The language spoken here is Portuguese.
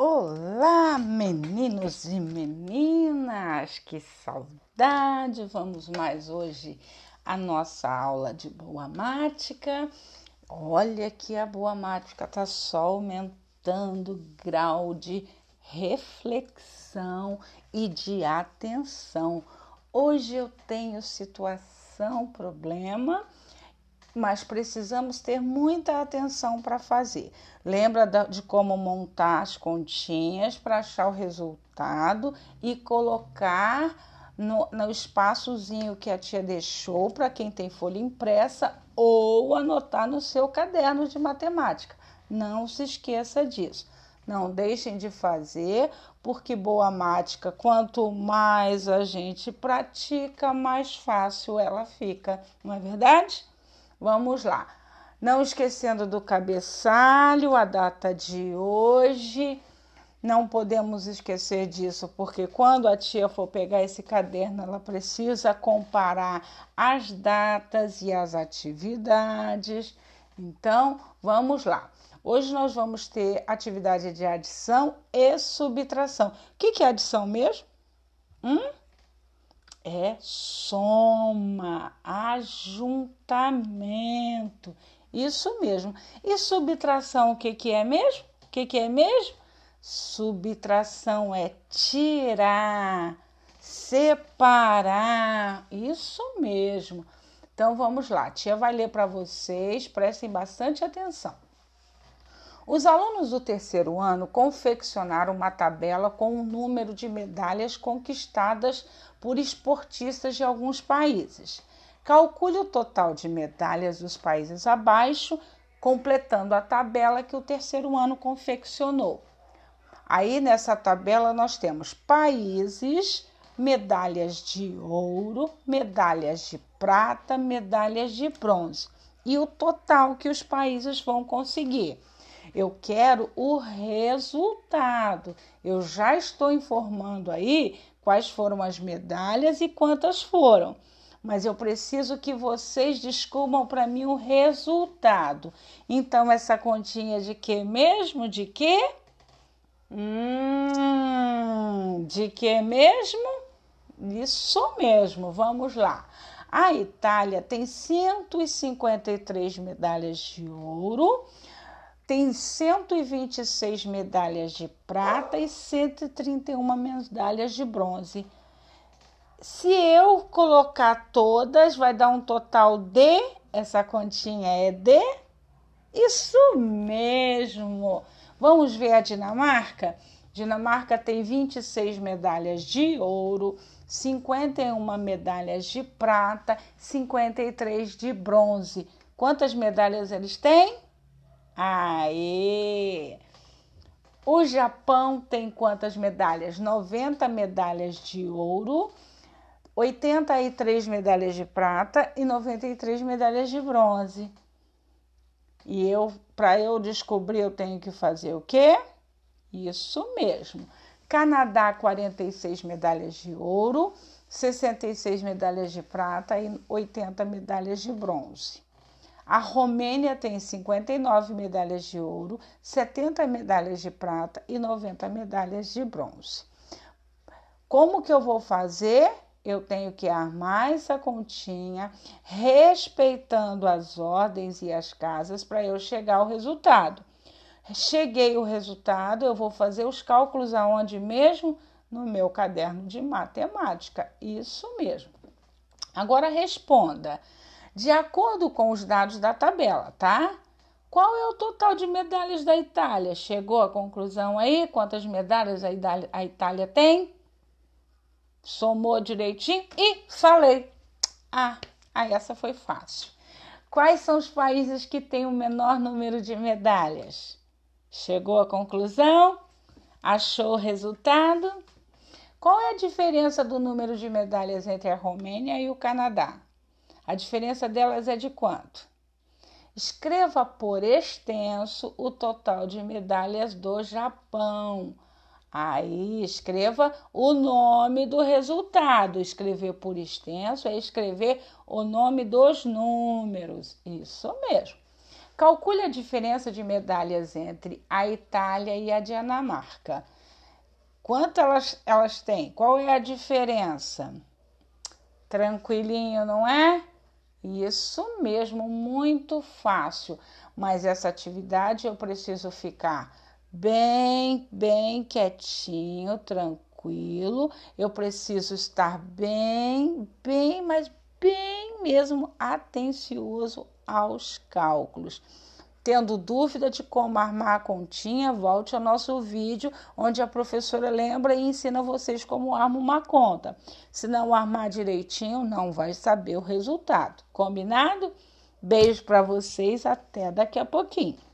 Olá, meninos e meninas, que saudade! Vamos mais hoje a nossa aula de boa mática. Olha que a boa mática está só aumentando o grau de reflexão e de atenção. Hoje eu tenho situação, problema mas precisamos ter muita atenção para fazer. Lembra de como montar as continhas para achar o resultado e colocar no, no espaçozinho que a tia deixou para quem tem folha impressa ou anotar no seu caderno de matemática. Não se esqueça disso. Não deixem de fazer, porque boa mática, quanto mais a gente pratica, mais fácil ela fica, não é verdade? Vamos lá. Não esquecendo do cabeçalho, a data de hoje. Não podemos esquecer disso, porque quando a tia for pegar esse caderno, ela precisa comparar as datas e as atividades. Então, vamos lá. Hoje nós vamos ter atividade de adição e subtração. O que, é adição mesmo? Hum? É soma, ajuntamento. Isso mesmo. E subtração, o que, que é mesmo? O que, que é mesmo? Subtração é tirar, separar. Isso mesmo. Então vamos lá, tia vai ler para vocês, prestem bastante atenção. Os alunos do terceiro ano confeccionaram uma tabela com o número de medalhas conquistadas por esportistas de alguns países. Calcule o total de medalhas dos países abaixo, completando a tabela que o terceiro ano confeccionou. Aí nessa tabela nós temos países, medalhas de ouro, medalhas de prata, medalhas de bronze e o total que os países vão conseguir. Eu quero o resultado. Eu já estou informando aí quais foram as medalhas e quantas foram. Mas eu preciso que vocês descubram para mim o resultado. Então, essa continha de que mesmo? De que? Hum, de que mesmo? Isso mesmo, vamos lá. A Itália tem 153 medalhas de ouro tem 126 medalhas de prata e 131 medalhas de bronze. Se eu colocar todas, vai dar um total de. Essa continha é de. Isso mesmo! Vamos ver a Dinamarca? Dinamarca tem 26 medalhas de ouro, 51 medalhas de prata, 53 de bronze. Quantas medalhas eles têm? Aê! O Japão tem quantas medalhas? 90 medalhas de ouro, 83 medalhas de prata e 93 medalhas de bronze. E eu, para eu descobrir, eu tenho que fazer o quê? Isso mesmo. Canadá, 46 medalhas de ouro, 66 medalhas de prata e 80 medalhas de bronze. A Romênia tem 59 medalhas de ouro, 70 medalhas de prata e 90 medalhas de bronze. Como que eu vou fazer? Eu tenho que armar essa continha, respeitando as ordens e as casas para eu chegar ao resultado. Cheguei o resultado, eu vou fazer os cálculos aonde mesmo? No meu caderno de matemática. Isso mesmo. Agora responda de acordo com os dados da tabela, tá? Qual é o total de medalhas da Itália? Chegou à conclusão aí? Quantas medalhas a Itália, a Itália tem? Somou direitinho e falei. Ah, ah, essa foi fácil. Quais são os países que têm o menor número de medalhas? Chegou à conclusão? Achou o resultado? Qual é a diferença do número de medalhas entre a Romênia e o Canadá? A diferença delas é de quanto? Escreva por extenso o total de medalhas do Japão. Aí escreva o nome do resultado. Escrever por extenso é escrever o nome dos números. Isso mesmo. Calcule a diferença de medalhas entre a Itália e a Dinamarca. Quanto elas, elas têm? Qual é a diferença? Tranquilinho, não é? Isso mesmo, muito fácil. Mas essa atividade eu preciso ficar bem, bem quietinho, tranquilo. Eu preciso estar bem, bem, mas bem mesmo atencioso aos cálculos. Tendo dúvida de como armar a continha, volte ao nosso vídeo, onde a professora lembra e ensina vocês como arma uma conta. Se não armar direitinho, não vai saber o resultado. Combinado? Beijo para vocês, até daqui a pouquinho.